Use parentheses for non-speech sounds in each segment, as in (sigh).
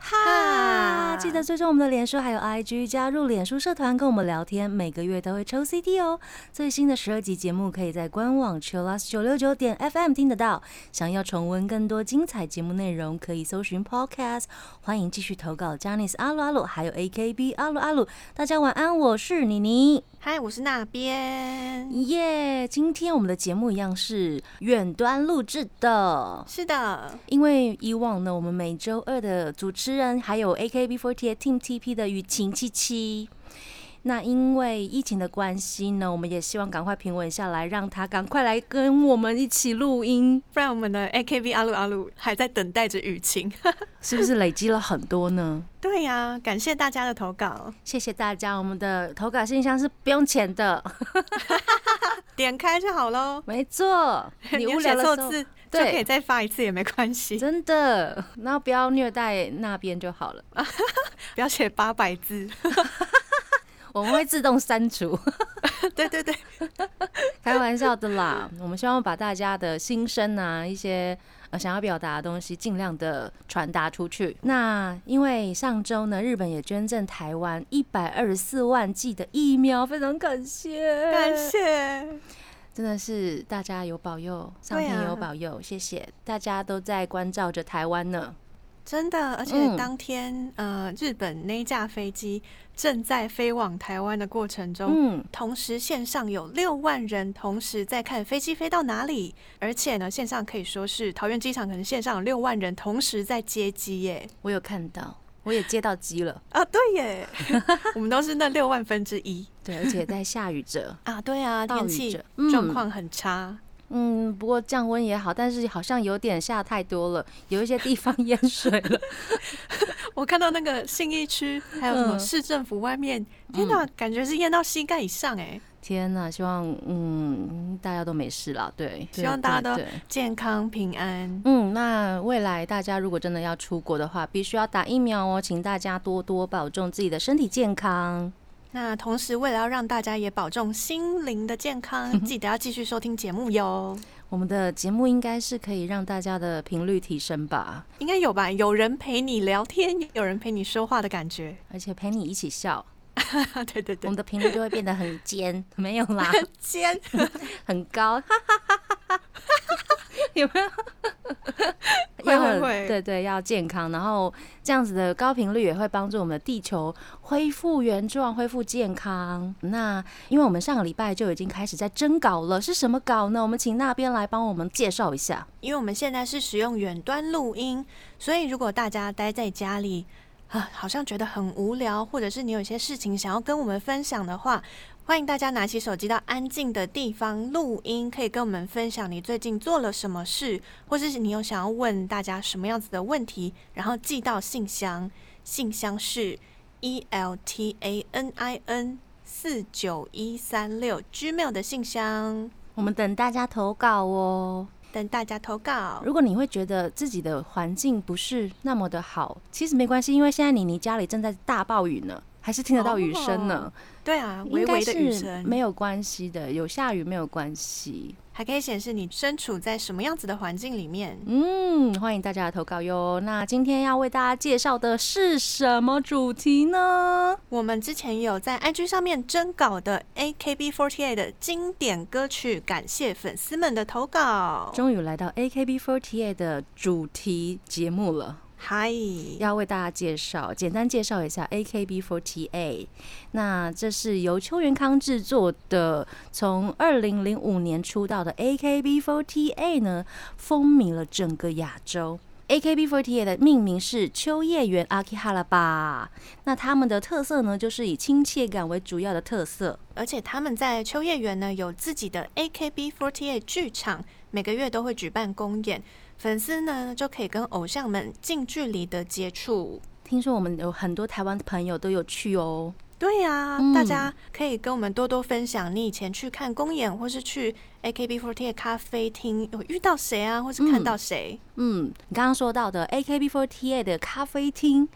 哈，记得追踪我们的脸书还有 IG，加入脸书社团跟我们聊天，每个月都会抽 CD 哦。最新的十二集节目可以在官网 Chillus 九六九点 FM 听得到。想要重温更多精彩节目内容，可以搜寻 Podcast。欢迎继续投稿 j a n i c e 阿鲁阿鲁，还有 AKB 阿鲁阿鲁。大家晚安，我是妮妮。嗨，我是那边。耶今天我们的节目一样是远端录制的，是的，因为以往呢，我们每周二的主持人还有 AKB48 Team TP 的雨晴七七。那因为疫情的关系呢，我们也希望赶快平稳下来，让他赶快来跟我们一起录音，不然我们的 AKB 阿鲁阿鲁还在等待着雨晴。(laughs) 是不是累积了很多呢？对呀、感谢大家的投稿，谢谢大家，我们的投稿信箱是不用钱的，(laughs) (laughs) 点开就好喽。没错，你无聊的时候就可以再发一次也没关系，真的，然后不要虐待那边就好了，(laughs) 不要写八百字。(laughs) 我们会自动删除。对 (laughs) 对对，开玩笑的啦，我们希望把大家的心声啊，一些呃想要表达的东西，尽量的传达出去。那因为上周呢，日本也捐赠台湾一百二十四万剂的疫苗，非常感谢，感，谢。真的是大家有保佑，上天有保佑，谢谢大家都在关照着台湾呢。真的，而且嗯当天、呃，日本那一架飞机正在飞往台湾的过程中，嗯，同时线上有六万人同时在看飞机飞到哪里，而且呢，线上可以说是桃园机场可能线上有六万人同时在接机耶。我有看到，我也接到机了，啊，对耶，(laughs) 我们都是那六万分之一对，而且在下雨着。啊，对啊，天气状况很差。嗯，不过降温也好，但是好像有点下太多了，有一些地方淹水了。(laughs) 我看到那个信义区还有什么嗯市政府外面，天哪，感觉是淹到膝盖以上哎。天哪，希望嗯大家都没事啦，对，希望大家都健康平安，嗯，那未来大家如果真的要出国的话，必须要打疫苗哦，请大家多多保重自己的身体健康。那同时为了要让大家也保重心灵的健康，记得要继续收听节目哟。我们的节目应该是可以让大家的频率提升吧，应该有吧？有人陪你聊天，有人陪你说话的感觉。而且陪你一起笑，(laughs) 对对对。我们，的频率就会变得很尖，没有啦，很 (laughs) 尖，(laughs) 很高，有没有？(laughs) 会要很会会对对，要健康，然后这样子的高频率也会帮助我们的地球恢复原状、恢复健康。那因为我们上个礼拜就已经开始在征稿了，是什么稿呢？我们请那边来帮我们介绍一下。因为我们现在是使用远端录音，所以如果大家待在家里啊，好像觉得很无聊，或者是你有一些事情想要跟我们分享的话，欢迎大家拿起手机到安静的地方录音，可以跟我们分享你最近做了什么事，或者是你有想要问大家什么样子的问题，然后寄到信箱，信箱是 e l t a n i n 四九一三六 Gmail 的信箱，我们等大家投稿哦。等大家投稿。如果你会觉得自己的环境不是那么的好，其实没关系，因为现在妮妮家里正在大暴雨呢，还是听得到雨声呢。对啊，微微的雨是声，没有关系的，有下雨没有关系。还可以显示你身处在什么样子的环境里面。嗯，欢迎大家的投稿哟。那今天要为大家介绍的是什么主题呢？我们之前有在 IG 上面征稿的 AKB48 的经典歌曲，感谢粉丝们的投稿。终于来到 AKB48 的主题节目了，嗨，要为大家介绍，简单介绍一下 AKB48。那这是由邱元康制作的，从二零零五年出道的 AKB48 呢，风靡了整个亚洲。AKB48 的命名是秋叶原 Akihara 吧。那他们的特色呢，就是以亲切感为主要的特色。而且他们在秋叶原呢有自己的 AKB48 剧场，每个月都会举办公演，粉丝呢就可以跟偶像们近距离的接触。听说我们有很多台湾的朋友都有去哦。对呀、嗯大家可以跟我们多多分享你以前去看公演，或是去 AKB48 咖啡厅有遇到谁啊，或是看到谁。嗯，你刚刚说到的 AKB48 的咖啡厅，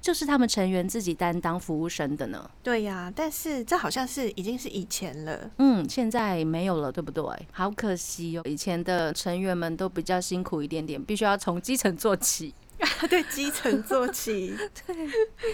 就是他们成员自己担当服务生的呢。对呀、但是这好像是已经是以前了。嗯，现在没有了，对不对？好可惜哦，以前的成员们都比较辛苦一点点，必须要从基层做起。(laughs) 对，基层做起，(laughs) 对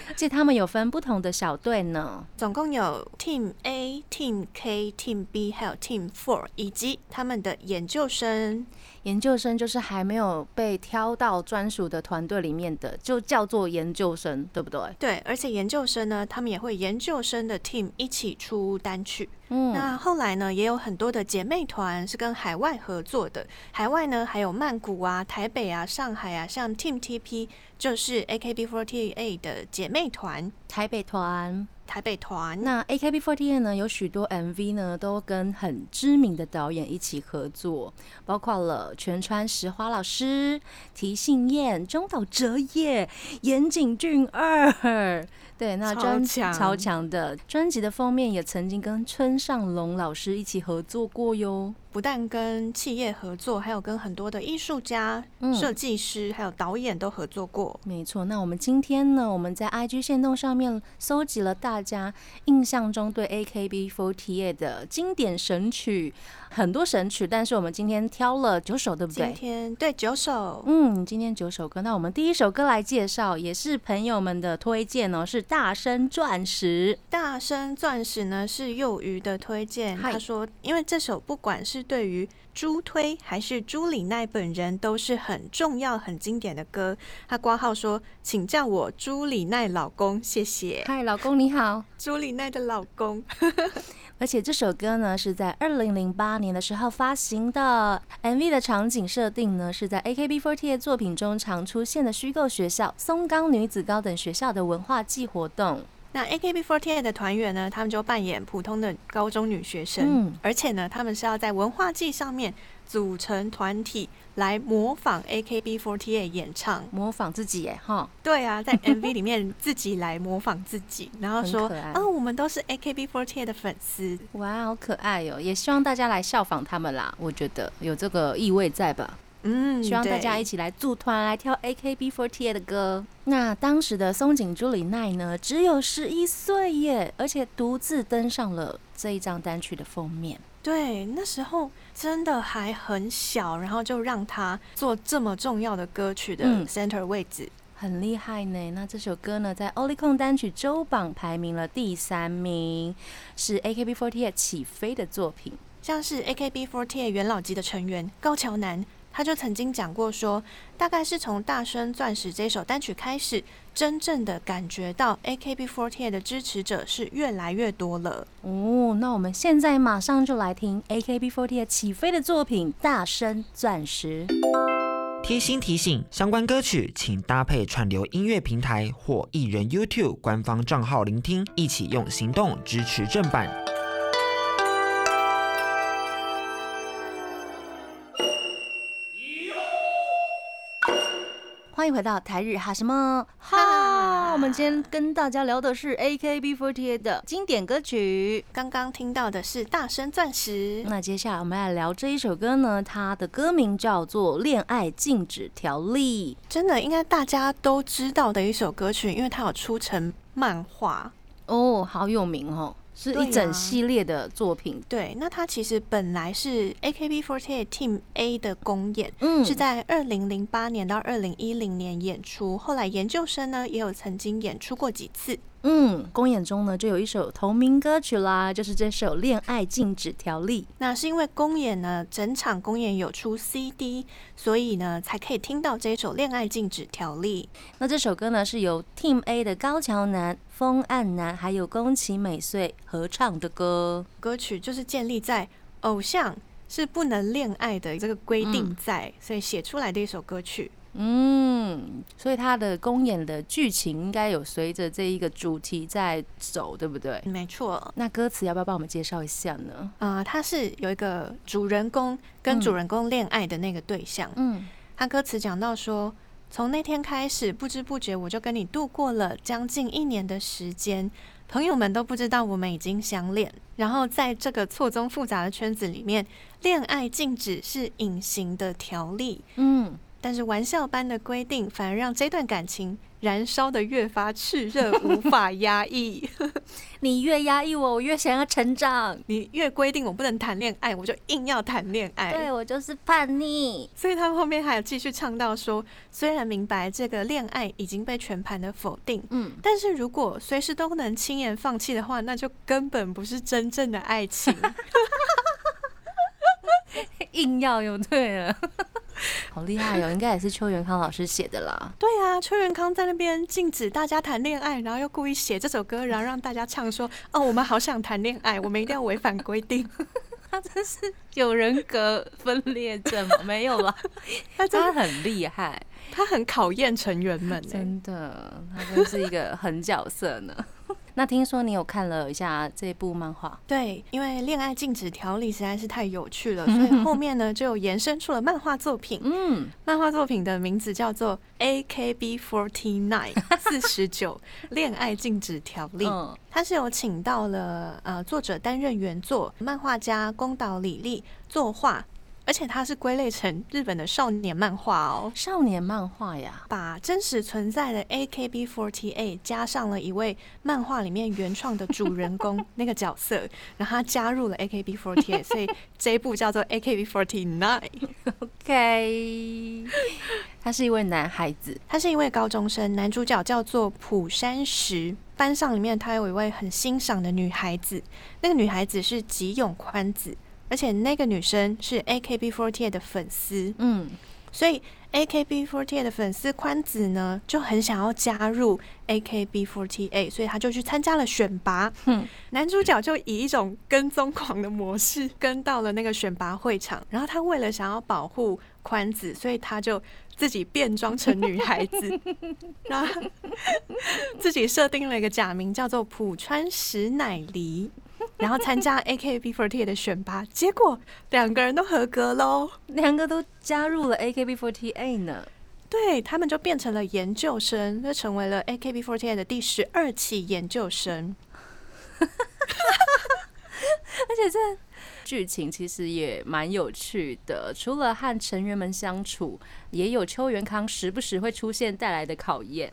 而且他们有分不同的小队呢。总共有 Team A、Team K、Team B，还有 Team Four，以及他们的研究生。研究生就是还没有被挑到专属的团队里面的，就叫做研究生，对不对？对，而且研究生呢，他们也会研究生的 team 一起出单曲。嗯，那后来呢，也有很多的姐妹团是跟海外合作的。海外呢，还有曼谷啊、台北啊、上海啊，像 Team TP 就是 AKB48 的姐妹团。台北团。台北团，那 AKB48 呢，有许多 MV 呢，都跟很知名的导演一起合作，包括了全川石花老师、提信彦、中岛哲也、岩井俊二。对，那超专强超强的专辑的封面也曾经跟村上龙老师一起合作过哟。不但跟企业合作，还有跟很多的艺术家、嗯设计师还有导演都合作过。没错，那我们今天呢，我们在 IG 线动上面搜集了大家印象中对 AKB48 的经典神曲，很多神曲，但是我们今天挑了九首，对不对今？天对九首，嗯，今天九首歌，那我们第一首歌来介绍，也是朋友们的推荐哦，是《大声钻石》。大声钻石呢是幼鱼的推荐，他说，因为这首不管是对于朱推还是朱里奈本人都是很重要、很经典的歌。他挂号说，请叫我朱里奈老公，谢谢。嗨，老公你好。朱里奈的老公，(laughs) 而且这首歌呢是在二零零八年的时候发行的，MV 的场景设定呢是在 AKB48 作品中常出现的虚构学校松冈女子高等学校的文化祭活动。那 AKB48 的团员呢，他们就扮演普通的高中女学生，嗯而且呢，他们是要在文化祭上面组成团体来模仿 AKB48 演唱。模仿自己耶，哈，对啊，在 (laughs) MV 里面自己来模仿自己，然后说啊，我们都是 AKB48 的粉丝。哇，好可爱哦！也希望大家来效仿他们啦，我觉得有这个意味在吧？嗯，希望大家一起。来组团来跳 AKB48 的歌。那当时的松井朱里奈呢，只有十一岁耶，而且独自登上了这一张单曲的封面。对，那时候真的还很小，然后就让他做这么重要的歌曲的嗯 center 位置。很厉害呢。那这首歌呢，在 Oricon 单曲周榜排名了第三名，是 AKB48 起飞的作品。像是 AKB48 元老级的成员高桥南，他就曾经讲过说，大概是从《大声钻石》这首单曲开始，真正的感觉到 AKB48 的支持者是越来越多了。哦，那我们现在马上就来听 AKB48 起飞的作品《大声钻石》。贴心提醒：相关歌曲请搭配串流音乐平台或艺人 YouTube 官方账号聆听，一起用行动支持正版。欢迎回到台日哈什么哈？哈我们今天跟大家聊的是 AKB48 的经典歌曲。刚刚听到的是《大声钻石》，那接下来我们来聊这一首歌呢，它的歌名叫做《恋爱禁止条例》。真的应该大家都知道的一首歌曲，因为它有出成漫画。哦，好有名哦，是一整系列的作品。对，那它其实本来是 AKB48 Team A 的公演，嗯是在二零零八年到二零一零年演出，后来研究生呢也有曾经演出过几次。嗯，公演中呢就有一首同名歌曲啦，就是这首《恋爱禁止条例》。那是因为公演呢，整场公演有出 CD，所以呢才可以听到这首《恋爱禁止条例》。那这首歌呢是由 Team A 的高桥南、风岸南还有宫崎美穗合唱的歌。歌曲就是建立在偶像是不能恋爱的这个规定在，所以写出来的一首歌曲。嗯，所以它的公演的剧情应该有随着这一个主题在走，对不对？没错，那歌词要不要帮我们介绍一下呢？呃，它是有一个主人公跟主人公恋爱的那个对象。嗯他歌词讲到说，从那天开始，不知不觉我就跟你度过了将近一年的时间。朋友们都不知道我们已经相恋。然后在这个错综复杂的圈子里面，恋爱禁止是隐形的条例，嗯，但是玩笑般的规定反而让这段感情燃烧的越发炽热，无法压抑。(laughs) 你越压抑我，我越想要成长。你越规定我不能谈恋爱，我就硬要谈恋爱。对我就是叛逆。所以他们后面还有继续唱到说，虽然明白这个恋爱已经被全盘的否定，嗯，但是如果随时都能轻言放弃的话，那就根本不是真正的爱情。(laughs) 硬要又对了，(laughs) 好厉害哦！应该也是邱元康老师写的啦。对啊，邱元康在那边禁止大家谈恋爱，然后又故意写这首歌，然后让大家唱说：“哦，我们好想谈恋爱，我们一定要违反规定。(laughs) 他真是有人格分裂症吗？没有啦，” (laughs) 他真的很厉害，他很考验成员们欸，真的，他真是一个狠角色呢。那听说你有看了一下这部漫画，对，因为恋爱禁止条例实在是太有趣了，(laughs) 所以后面呢就延伸出了漫画作品。(laughs) 嗯，漫画作品的名字叫做《A K B Forty Nine (laughs) 四十九恋爱禁止条例》。嗯它是有请到了呃作者担任原作，漫画家宫岛李丽作画，而且它是归类成日本的少年漫画哦。少年漫画呀，把真实存在的 AKB48 加上了一位漫画里面原创的主人公那个角色，(laughs) 然后他加入了 AKB48，所以这一部叫做 AKB49。OK，他是一位男孩子，他是一位高中生，男主角叫做浦山石。班上里面他有一位很欣赏的女孩子，那个女孩子是吉永宽子，而且那个女生是 AKB48 的粉丝，嗯，所以 AKB48 的粉丝宽子呢就很想要加入 AKB48，所以他就去参加了选拔。嗯男主角就以一种跟踪狂的模式跟到了那个选拔会场，然后他为了想要保护宽子，所以他就自己变装成女孩子，(laughs) 然后自己设定了一个假名叫做浦川石乃梨。然后参加 AKB48 的选拔，结果两个人都合格喽。两个都加入了 AKB48 呢。对他们就变成了研究生，就成为了 AKB48 的第十二期研究生。(laughs) 而且这剧情其实也蛮有趣的，除了和成员们相处，也有邱元康时不时会出现带来的考验。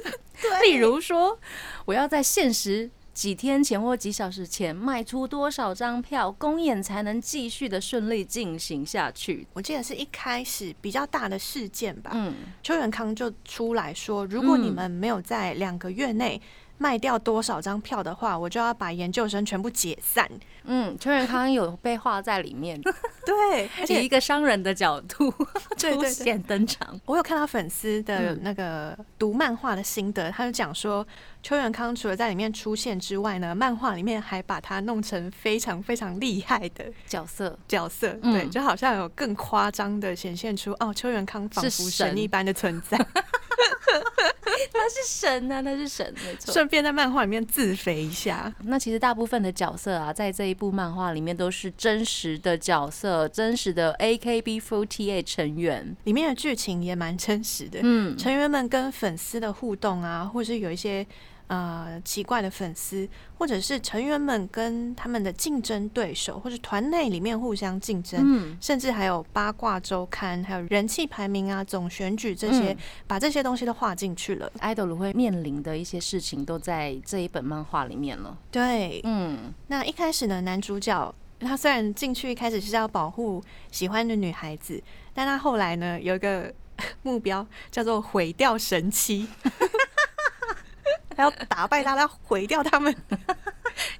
(laughs) 例如说，我要在限时几天前或几小时前卖出多少张票，公演才能继续的顺利进行下去。我记得是一开始比较大的事件吧，嗯，邱元康就出来说，如果你嗯们没有在两个月内卖掉多少张票的话，我就要把研究生全部解散。嗯，邱元康有被画在里面，(laughs) 对，而且以一个商人的角度 (laughs) 出现登场。我有看到粉丝的嗯那个读漫画的心得，他就讲说，邱元康除了在里面出现之外呢，漫画里面还把他弄成非常非常厉害的角色角色，嗯对，就好像有更夸张的显现出哦，邱元康仿佛神神一般的存在，(laughs) 他是神啊，他是神，没错。顺便在漫画里面自肥一下。那其实大部分的角色啊，在这一部漫画里面都是真实的角色，真实的 AKB48 成员。里面的剧情也蛮真实的，嗯，成员们跟粉丝的互动啊，或是有一些呃奇怪的粉丝，或者是成员们跟他们的竞争对手，或者团内里面互相竞争，嗯，甚至还有八卦周刊，还有人气排名啊、总选举这些，嗯。把这些东西都画进去了。idol 会面临的一些事情都在这一本漫画里面了。对，嗯，那一开始呢，男主角他虽然进去一开始是要保护喜欢的女孩子，但他后来呢有一个 (laughs) 目标叫做毁掉神妻，(laughs) 他要打败他，他要毁掉他们，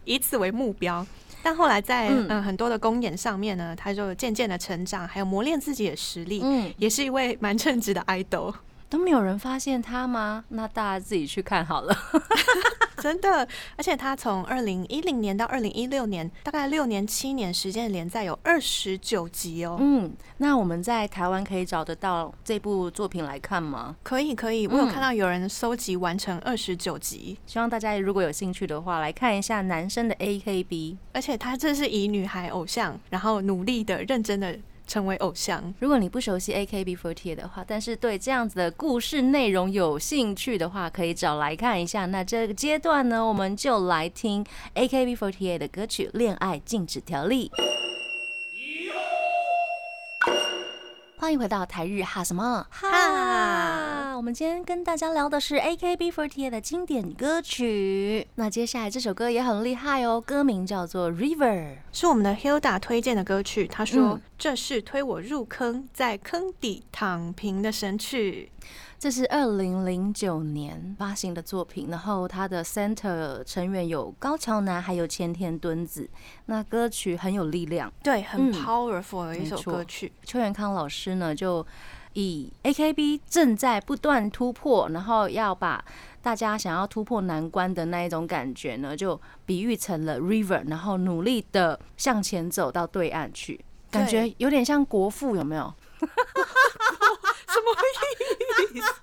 以此为目标。但后来在嗯、嗯很多的公演上面呢，他就渐渐的成长，还有磨练自己的实力，嗯，也是一位蛮称职的 idol。都没有人发现他吗？那大家自己去看好了。(laughs) 真的，而且他从二零一零年到二零一六年，大概六年七年时间的连载有二十九集哦。嗯，那我们在台湾可以找得到这部作品来看吗？可以可以，我有嗯看到有人搜集完成二十九集，希望大家如果有兴趣的话，来看一下男生的 AKB。而且他这是以女孩偶像，然后努力的、认真的成为偶像。如果你不熟悉 AKB48 的话，但是对这样子的故事内容有兴趣的话，可以找来看一下。那这个阶段呢，我们就来听 AKB48 的歌曲《恋爱禁止条例》。欢迎回到台日哈什么哈？我们今天跟大家聊的是 AKB48 的经典歌曲。那接下来这首歌也很厉害哦，歌名叫做《River》，是我们的 Hilda 推荐的歌曲。他说：“嗯这是推我入坑，在坑底躺平的神曲。这是二零零九年发行的作品，然后它的 center 成员有高桥南，还有千田敦子。那歌曲很有力量，”对，很嗯 powerful 的一首歌曲。邱元康老师呢就以 AKB 正在不断突破，然后要把大家想要突破难关的那一种感觉呢，就比喻成了 river，然后努力的向前走到对岸去，感觉有点像国父，有没有？(laughs) 什么意思？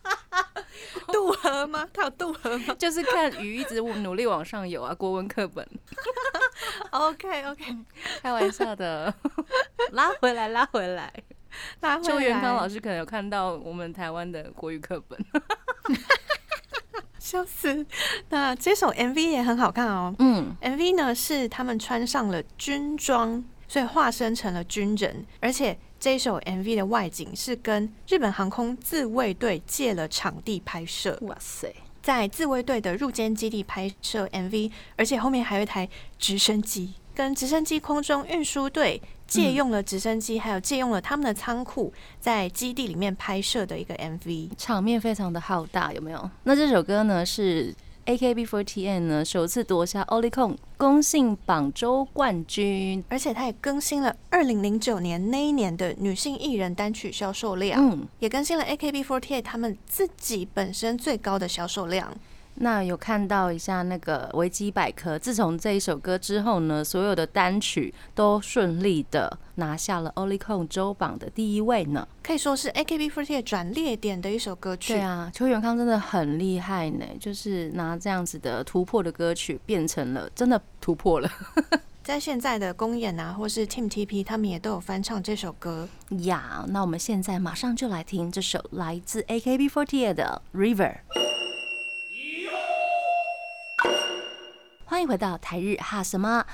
渡河吗？他有渡河吗就是看鱼一直努力往上游啊，国文课本。(laughs) OK OK，开玩笑的，(laughs) 拉回来，拉回来。(laughs) 拉回邱元康老师师可能有看到我们台湾的国语课本。(laughs) 笑死。那这首 MV 也很好看哦。嗯，MV 呢是他们穿上了军装，所以化身成了军人，而且这首 MV 的外景是跟日本航空自卫队借了场地拍摄，哇塞，在自卫队的入间基地拍摄 MV，而且后面还有一台直升机，跟直升机空中运输队借用了直升机，还有借用了他们的仓库，在基地里面拍摄的一个 MV。场面非常的浩大，有没有？那这首歌呢是 AKB48 呢首次夺下 Olicon 公信榜周冠军。而且它也更新了二零零九年那一年的女性艺人单曲销售量。嗯，也更新了 AKB48 他们自己本身最高的销售量。那有看到一下那个维基百科，自从这一首歌之后呢，所有的单曲都顺利的拿下了 Olicon 周榜的第一位呢。可以说是 AKB48 转列点的一首歌曲。对啊，邱元康真的很厉害呢，就是拿这样子的突破的歌曲，变成了真的突破了 (laughs) 在现在的公演啊，或是 Team TP，他们也都有翻唱这首歌。呀。那我们现在马上就来听这首来自 AKB48 的《River》。欢迎回到台日哈什么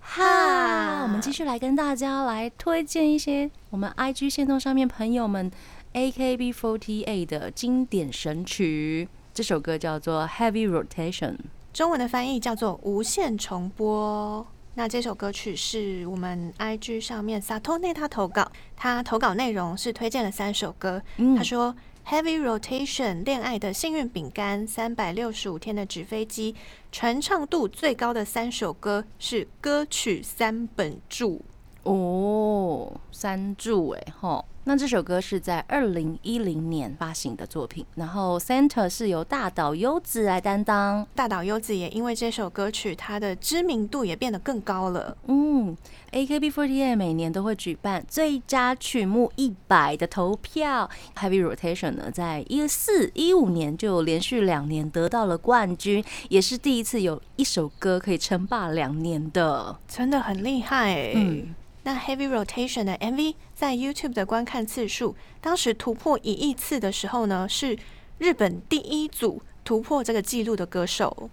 哈，我们继续来跟大家来推荐一些我们 IG 线动上面朋友们 AKB48 的经典神曲。这首歌叫做《Heavy Rotation》。中文的翻译叫做无限重播。那这首歌曲是我们 IG 上面 Satone 他投稿，他投稿内容是推荐了三首歌。嗯他说：“Heavy Rotation 恋爱的幸运饼干，三百六十五天的纸飞机，传唱度最高的三首歌是歌曲三本柱。哦，三柱哎吼，那这首歌是在二零一零年发行的作品，然后 Center 是由大岛优子来担当。大岛优子也因为这首歌曲，她的知名度也变得更高了。嗯，AKB48 每年都会举办最佳曲目一百的投票，Heavy Rotation 呢，在一四一五年就连续两年得到了冠军，也是第一次有一首歌可以称霸两年的。真的很厉害哎、嗯那 Heavy Rotation 的 MV 在 YouTube 的观看次数，当时突破一亿次的时候呢，是日本第一组突破这个记录的歌手。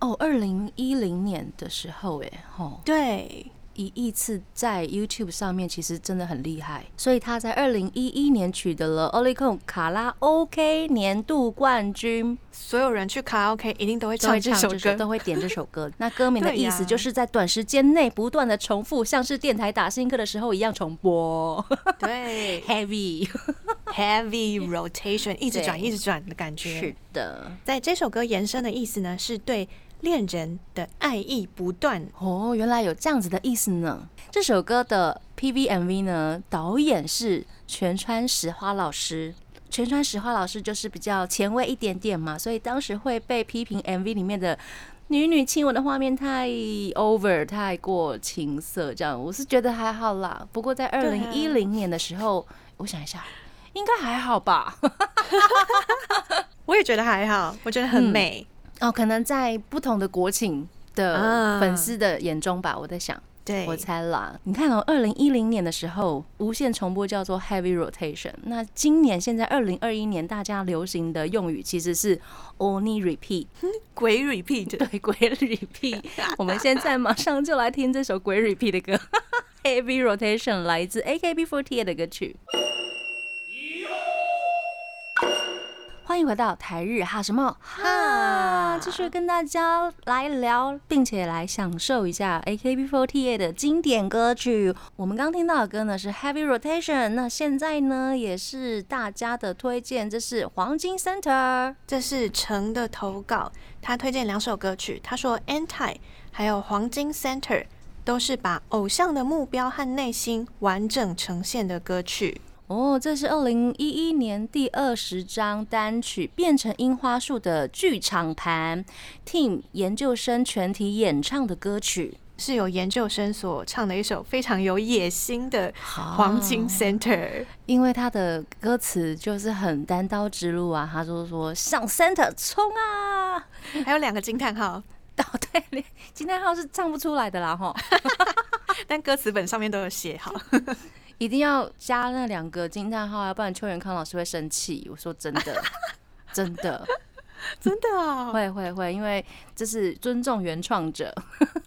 哦，二零一零年的时候，哎，吼，对，一亿次在 YouTube 上面其实真的很厉害，所以他在二零一一年取得了 Olicon 卡拉 OK 年度冠军，所有人去卡拉 OK 一定都会唱这首歌。都会点这首歌。(laughs) 那歌名的意思就是在短时间内不断的重复，像是电台打新歌的时候一样重播。对 (laughs) Heavy，Heavy (laughs) Rotation 一直转一直转的感觉。是的，在这首歌延伸的意思呢，是对恋人的爱意不断。哦，原来有这样子的意思呢。这首歌的 PVMV 呢，导演是全川石花老师。全川石花老师就是比较前卫一点点嘛，所以当时会被批评 MV 里面的女女亲吻的画面太 over 太过情色，这样我是觉得还好啦。不过在二零一零年的时候，我想一下，应该还好吧。(laughs) 我也觉得还好，我觉得很嗯美。哦，可能在不同的国情的啊粉丝的眼中吧，我在想。对，我猜啦。你看哦，二零一零年的时候，无线重播叫做 heavy rotation。那今年现在二零二一年，大家流行的用语其实是 only repeat，(laughs) 鬼 repeat，对，鬼 repeat。我们现在马上就来听这首鬼 repeat 的歌，(laughs) heavy rotation，来自 AKB48 的歌曲。欢迎回到台日哈什么哈，继续跟大家来聊，并且来享受一下 AKB48 的经典歌曲。我们刚听到的歌呢是 Heavy Rotation，那现在呢也是大家的推荐，这是黄金 Center，这是陈的投稿，他推荐两首歌曲，他说 Anti 还有黄金 Center 都是把偶像的目标和内心完整呈现的歌曲。哦，这是二零一一年第二十张单曲《变成樱花树》的剧场盘 Team 研究生全体演唱的歌曲，是由研究生所唱的一首非常有野心的《黄金 Center》。因为他的歌词就是很单刀直入啊，他就说向 Center 冲啊，还有两个惊叹号。(laughs) 哦，对，惊叹号是唱不出来的啦，吼，(laughs) 但歌词本上面都有写好。(laughs) 一定要加那两个惊叹号，要不然邱元康老师会生气。我说真的，(laughs) 真的，真的啊，会会会，因为这是尊重原创者。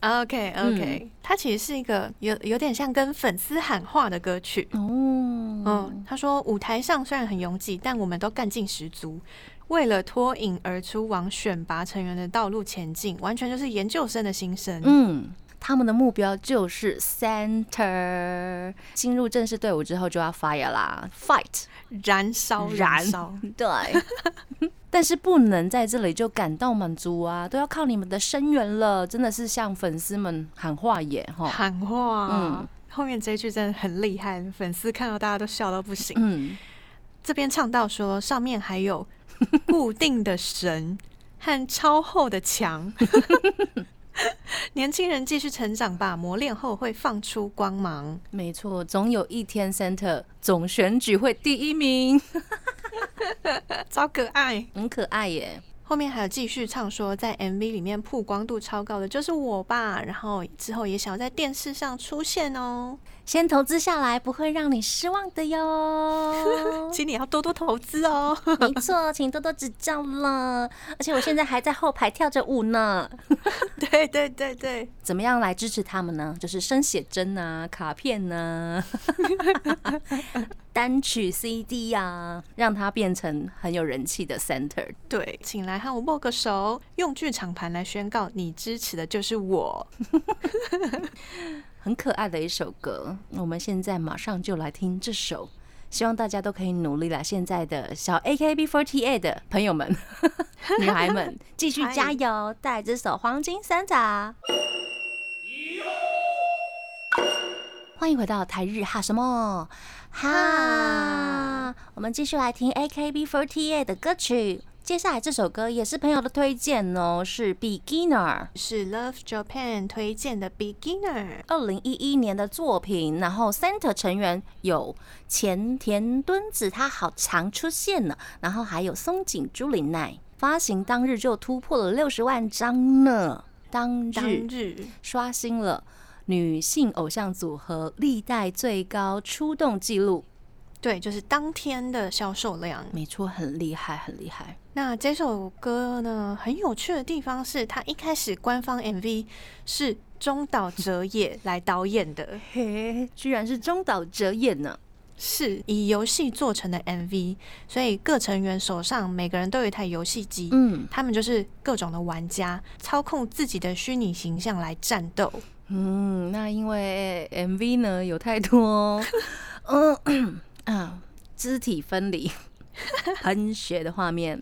OK OK，它其实是一个有有点像跟粉丝喊话的歌曲。哦，嗯，他说舞台上虽然很拥挤，但我们都干劲十足，为了脱颖而出，往选拔成员的道路前进，完全就是研究生的心声。嗯。他们的目标就是 center，进入正式队伍之后就要 fire 啦，fight，燃烧，燃烧，(laughs) 对。但是不能在这里就感到满足啊，都要靠你们的声援了，真的是向粉丝们喊话耶，哈，喊话。嗯，后面这句真的很厉害，粉丝看到大家都笑到不行。嗯，这边唱到说上面还有固定的神 (laughs) 和超厚的墙。(laughs) (laughs) 年轻人继续成长吧，磨练后会放出光芒。没错，总有一天 Center 总选举会第一名，(laughs) (laughs) 超可爱，很可爱耶。后面还有继续唱说，在 MV 里面曝光度超高的就是我吧，然后之后也想要在电视上出现哦。先投资下来，不会让你失望的哟。(laughs) 请你要多多投资哦。没错，请多多指教了。而且我现在还在后排跳着舞呢。(laughs) 对对对对，怎么样来支持他们呢？就是生写真啊，卡片呢。(laughs) 单曲 CD 呀，让它变成很有人气的 center。对，请来和我握个手，用剧场盘来宣告你支持的就是我。很可爱的一首歌，我们现在马上就来听这首。希望大家都可以努力了。现在的小 AKB48 的朋友们、(laughs) 女孩们，(laughs) 继续加油，带这首《黄金三杂》。欢迎回到台日哈什么哈，我们继续来听 AKB48 的歌曲。接下来这首歌也是朋友的推荐哦，是 Beginner，是 Love Japan 推荐的 Beginner，二零一一年的作品。然后 Center 成员有前田敦子，她好常出现呢。然后还有松井朱里奈，发行当日就突破了六十万张呢，当日刷新了。女性偶像组合历代最高出动记录，对，就是当天的销售量，没错，很厉害，很厉害。那这首歌呢，很有趣的地方是，它一开始官方 MV 是中岛哲也来导演的，(laughs) 嘿，居然是中岛哲也呢，是以游戏做成的 MV，所以各成员手上每个人都有一台游戏机，嗯，他们就是各种的玩家，操控自己的虚拟形象来战斗。嗯，那因为 MV 呢有太多，(laughs) 嗯啊，肢体分离、(laughs) 喷血的画面，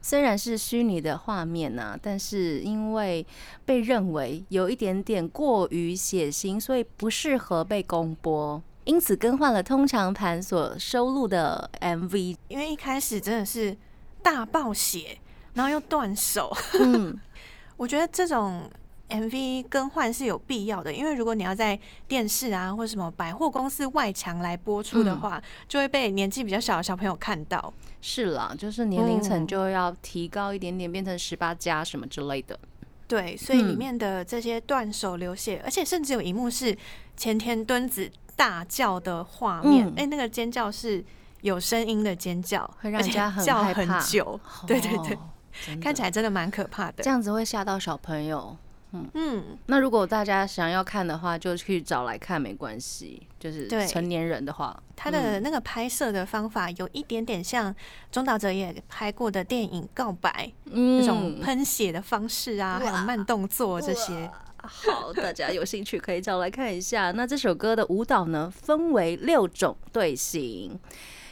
虽然是虚拟的画面呢，但是因为被认为有一点点过于血腥，所以不适合被公播，因此更换了通常盘所收录的 MV。因为一开始真的是大爆血，然后又断手，嗯，(laughs) 我觉得这种。MV 更换是有必要的，因为如果你要在电视啊或什么百货公司外墙来播出的话，就会被年纪比较小的小朋友看到。是啦，就是年龄层就要提高一点点，变成十八加什么之类的。对，所以里嗯面的这些断手流血，而且甚至有一幕是前田敦子大叫的画面，哎、嗯那个尖叫是有声音的尖叫，会让人家很叫很久，对对对，看起来真的蛮可怕的。这样子会吓到小朋友。嗯，那如果大家想要看的话，就去找来看没关系。就是成年人的话，他的那个拍摄的方法有一点点像中岛哲也拍过的电影《告白》嗯那种喷血的方式啊，还有慢动作这些。好，大家有兴趣可以找来看一下。那这首歌的舞蹈呢，分为六种队形，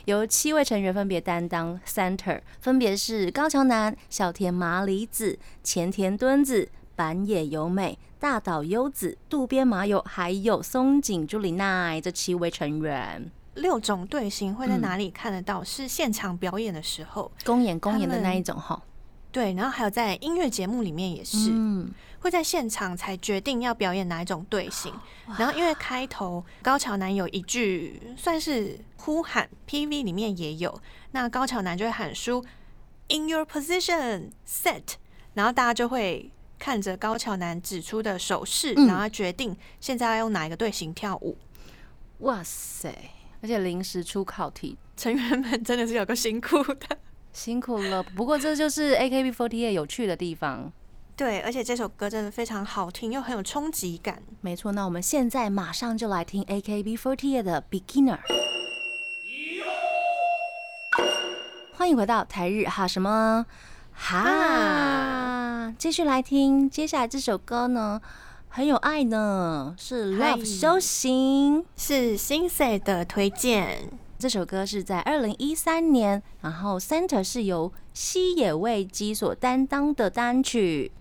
由七位成员分别担当 center，分别是高桥南、小田麻里子、前田敦子、板野由美、大岛优子、渡边麻友，还有松井朱里奈这七位成员。六种队形会在嗯哪里看得到？是现场表演的时候，公演公演的那一种哈，对，然后还有在音乐节目里面也是。嗯，会在现场才决定要表演哪一种队形。然后因为开头高桥男有一句算是呼喊，PV 里面也有，那高桥男就会喊出 “In your position, set”，然后大家就会看着高桥南指出的手势，嗯然后决定现在要用哪一个队形跳舞。哇塞！而且临时出考题，成员们真的是有个辛苦的。(laughs) 辛苦了。不过这就是 AKB48 有趣的地方。对，而且这首歌真的非常好听，又很有冲击感。没错，那我们现在马上就来听 AKB48 的 Beginner。欢迎回到台日哈什么哈，继续来听接下来这首歌呢，很有爱呢，是嗨 Love 修行。是新 s 的推荐。这首歌是在二零一三年，然后 Center 是由西野未姬所担当的单曲。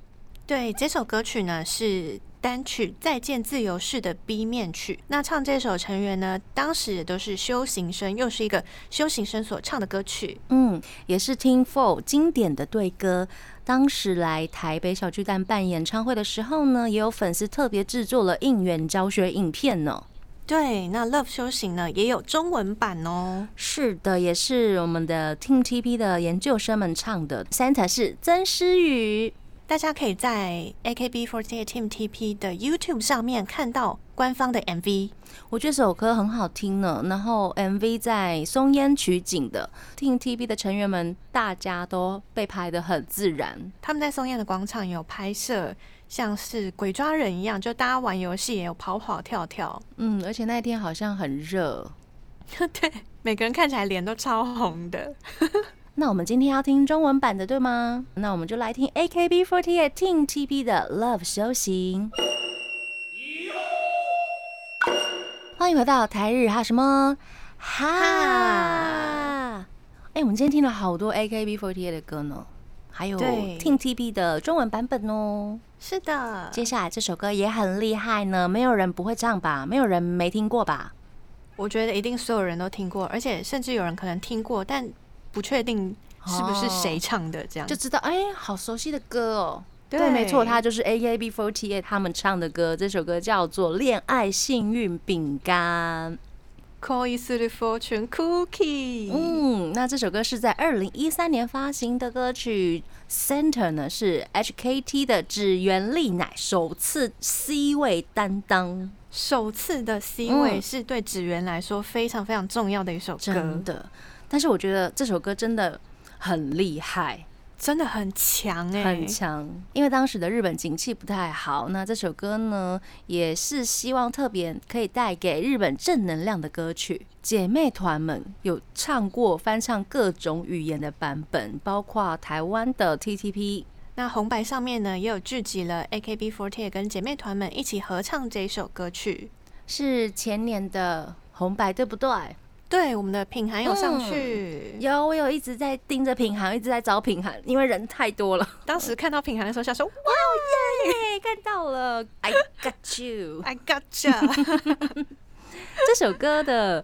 对，这首歌曲呢是单曲《再见自由式》的 B 面曲。那唱这首成员呢，当时也都是修行生，又是一个修行生所唱的歌曲。嗯，也是 Team Four 经典的对歌。当时来台北小巨蛋办演唱会的时候呢，也有粉丝特别制作了应援教学影片呢。对，那 Love 修行呢也有中文版哦。是的，也是我们的 Team TP 的研究生们唱的。Santa 是曾诗雨。大家可以在 AKB48 Team TP 的 YouTube 上面看到官方的 MV。我觉得这首歌很好听呢。然后 MV 在松烟取景的，Team TP 的成员们大家都被拍的很自然。他们在松烟的广场有拍摄，像是鬼抓人一样，就大家玩游戏也有跑跑跳跳。嗯，而且那一天好像很热。(laughs) 对，每个人看起来脸都超红的。那我们今天要听中文版的，对吗？那我们就来听 AKB48 Team TP 的 Love 修行。欢迎回到台日哈什么哈？哎、我们今天听了好多 AKB48 的歌呢，还有对 Team TP 的中文版本哦。是的，接下来这首歌也很厉害呢，没有人不会唱吧？没有人没听过吧？我觉得一定所有人都听过，而且甚至有人可能听过，但不确定是不是谁唱的，这样就知道哎、好熟悉的歌哦。对对，没错，它就是 AKB48 他们唱的歌。这首歌叫做《恋爱幸运饼干》。Koi s u r Fortune Cookie。嗯，那这首歌是在二零一三年发行的歌曲。Center 呢是 HKT 的指原丽乃首次 C 位担当，首次的 C 嗯位是对指原来说非常非常重要的一首歌真，的。但是我觉得这首歌真的很厉害。真的很强哎、很强，因为当时的日本景气不太好，那这首歌呢也是希望特别可以带给日本正能量的歌曲。姐妹团们有唱过翻唱各种语言的版本，包括台湾的 TTP。那红白上面呢也有聚集了 AKB48 跟姐妹团们一起合唱这一首歌曲。是前年的红白，对不对？对，我们的品涵有上嗯去。有，我有一直在盯着品涵，一直在找品涵，因为人太多了。当时看到品涵的时候，想说哇耶，看到了，I got you。(laughs) (laughs) I got you 这首歌的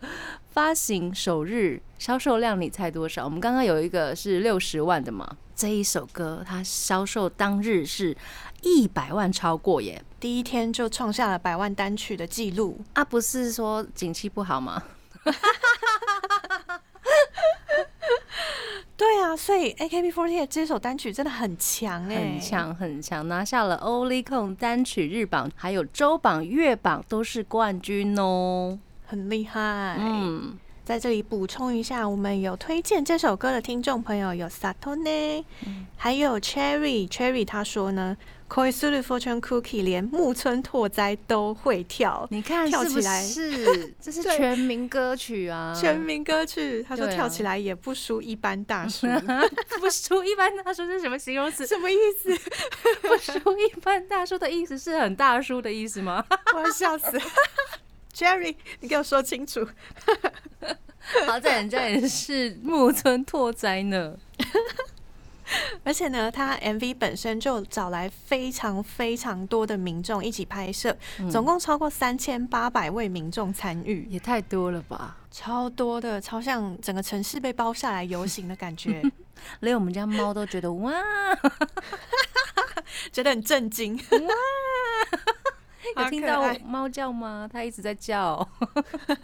发行首日销售量，你猜多少？我们刚刚有一个是六十万的嘛，这一首歌它销售当日是一百万超过耶！第一天就创下了百万单曲的记录。啊，不是说景气不好吗？对啊，所以 AKB48 这首单曲真的很强哎、很，强很强，拿下了 Olicon 单曲日榜，还有周榜、月榜都是冠军哦。很厉害。嗯，在这里补充一下，我们有推荐这首歌的听众朋友有 Satone，、还有 Cherry。Cherry 他说呢，Koi Sulu Fortune Cookie 连木村拓哉都会跳，你看跳起来 (laughs) 是？这是全民歌曲啊，全民歌曲。他说跳起来也不输一般大叔，(laughs) 不输一般大叔是什么形容词？什么意思？(laughs) 不输一般大叔的意思是很大叔的意思吗？我要笑死。Jerry，你给我说清楚。好在人家也是木村拓哉呢。(laughs) 而且呢，他 MV 本身就找来非常非常多的民众一起拍摄，总共超过三千八百位民众参与，也太多了吧！超多的，超像整个城市被包下来游行的感觉，(laughs) 连我们家猫都觉得哇，(laughs) 觉得很震惊。(laughs) 有听到猫叫吗？它一直在叫。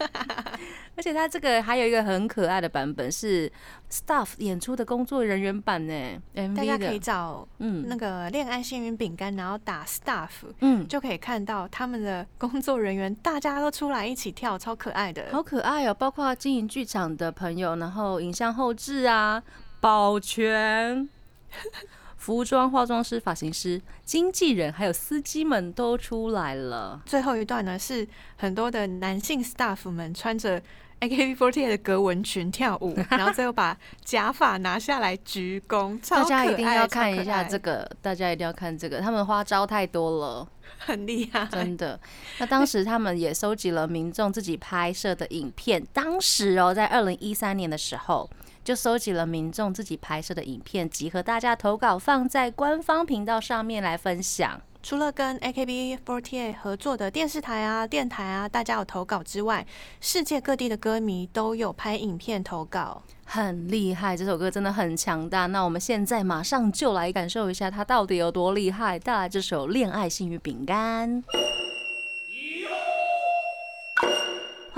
(laughs) 而且它这个还有一个很可爱的版本是 staff 演出的工作人员版呢，MV 大家可以，找嗯那个恋爱幸运饼干，然后打 staff，嗯，就可以看到他们的工作人员，大家都出来一起跳，超可爱的。好可爱哦！包括经营剧场的朋友，然后影像后置啊，保全。(laughs) 服装、化妆师、发型师、经纪人，还有司机们都出来了。最后一段呢，是很多的男性 staff 们穿着 AKB48 的格纹裙跳舞，(laughs) 然后最后把假发拿下来鞠躬，大家一定要看一下这，个，大家一定要看这个，他们花招太多了，很厉害。真的。那当时他们也收集了民众自己拍摄的影片，当时哦，在二零一三年的时候。就收集了民众自己拍摄的影片，集合大家投稿，放在官方频道上面来分享。除了跟 AKB48 合作的电视台啊、电台啊，大家有投稿之外，世界各地的歌迷都有拍影片投稿。很厉害，这首歌真的很强大。那我们现在马上就来感受一下它到底有多厉害。带来这首《恋爱幸运饼干》。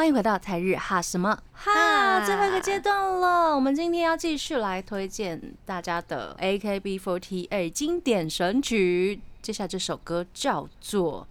欢迎回到台日哈什么哈，最后一个阶段了。我们今天要继续来推荐大家的 AKB48 经典神曲。接下来这首歌叫做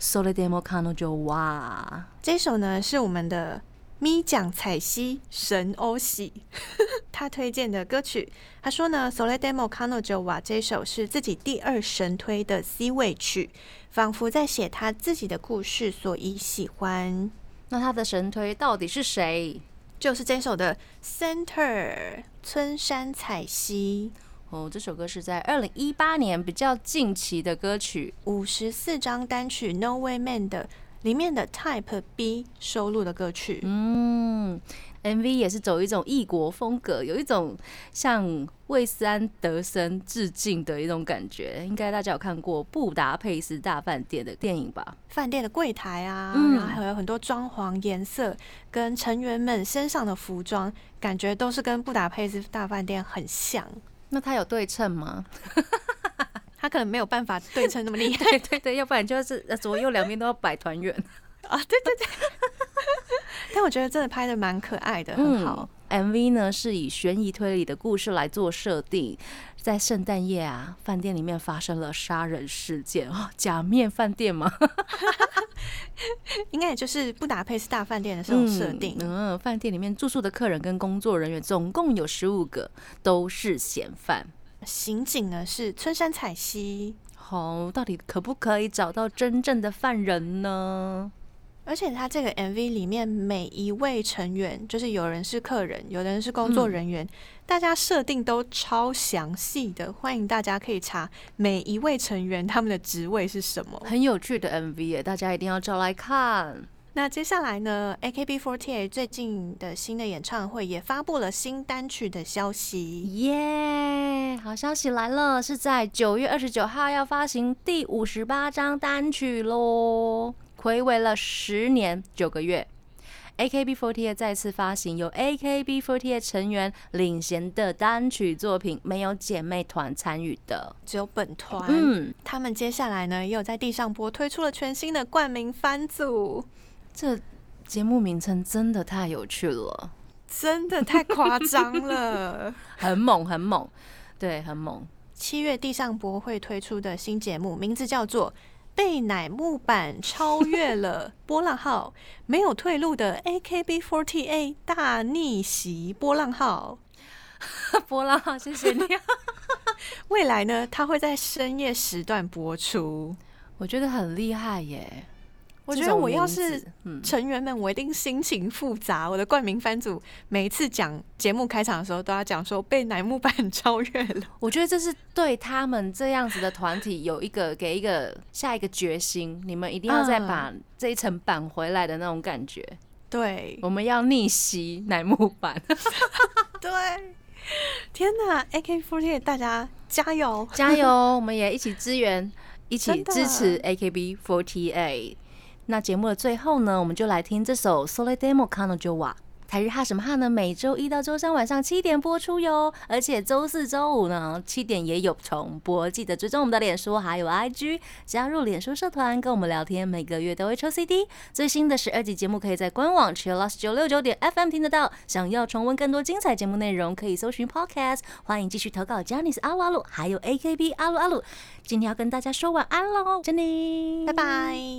《Sole Demo Kano Jo wa》。这首呢是我们的咪奖彩西神欧喜 (laughs) 他推荐的歌曲。他说呢，《Sole Demo Kano Jo wa》这首是自己第二神推的 C 位曲，仿佛在写他自己的故事，所以喜欢。那他的神推到底是谁？就是这首的 Center 村山彩希，哦，这首歌是在二零一八年比较近期的歌曲。五十四张单曲 No Way Man 的里面的 Type B 收录的歌曲。嗯，MV 也是走一种异国风格，有一种向魏斯安德森致敬的一种感觉。应该大家有看过《布达佩斯大饭店》的电影吧？饭店的柜台啊，嗯然后还有很多装潢颜色跟成员们身上的服装，感觉都是跟布达佩斯大饭店很像。那它有对称吗？(laughs) 他可能没有办法对称那么厉害 (laughs) 对对对，要不然就是呃左右两边都要摆团圆。啊！对对对，(laughs) 但我觉得真的拍的蛮可爱的，很好。MV 呢是以悬疑推理的故事来做设定，在圣诞夜啊，饭店里面发生了杀人事件哦，(laughs) 假面饭店吗？(laughs) 应该也就是布达佩斯大饭店的这种设定。嗯，嗯饭店里面住宿的客人跟工作人员总共有十五个，都是嫌犯。刑警呢是春山彩希，好、到底可不可以找到真正的犯人呢？而且他这个 MV 里面每一位成员，就是有人是客人，有的人是工作人员，大家设定都超详细的，欢迎大家可以查每一位成员他们的职位是什么。很有趣的 MV 耶，大家一定要找来看。那接下来呢，AKB48 最近的新的演唱会也发布了新单曲的消息。耶、好消息来了，是在九月二十九号要发行第五十八张单曲喽，暌违了十年九个月。AKB48 再次发行由 AKB48 成员领衔的单曲作品，没有姐妹团参与的。只有本团，嗯，他们接下来呢也有在地上播推出了全新的冠名番组。这节目名称真的太有趣了。真的太夸张了，(laughs) 很猛很猛，对，很猛。七月地上博会推出的新节目，名字叫做。被乃木坂超越了波浪号，没有退路的 AKB48 大逆袭波浪号，(laughs) 波浪号，谢谢你。(laughs) 未来呢，它会在深夜时段播出，我觉得很厉害耶。我觉得我要是成员们，我一定心情复杂。我的冠名番组每一次讲节目开场的时候，都要讲说被乃木坂 (laughs) 超越了。我觉得这是对他们这样子的团体有一个给一个下一个决心，你们一定要再把这一层扳回来的那种感觉。对，我们要逆袭乃木坂。(laughs) 对，天哪！A K forty，大家加油加油！我们也一起支援，一起支持 AKB48。那节目的最后呢，我们就来听这首《Sole Demo Kano Jowa》。台日哈什么哈呢？每周一到周三晚上七点播出哟，而且周四周五呢七点也有重播。记得追踪我们的脸书还有 IG，加入脸书社团跟我们聊天，每个月都会抽 CD。最新的十二集节目可以在官网 chillus 九六九点 FM 听得到。想要重温更多精彩节目内容，可以搜寻 Podcast。欢迎继续投稿 j a n i c e 阿鲁阿鲁，还有 AKB 阿鲁阿鲁。今天要跟大家说晚安喽 j e n n y 拜拜。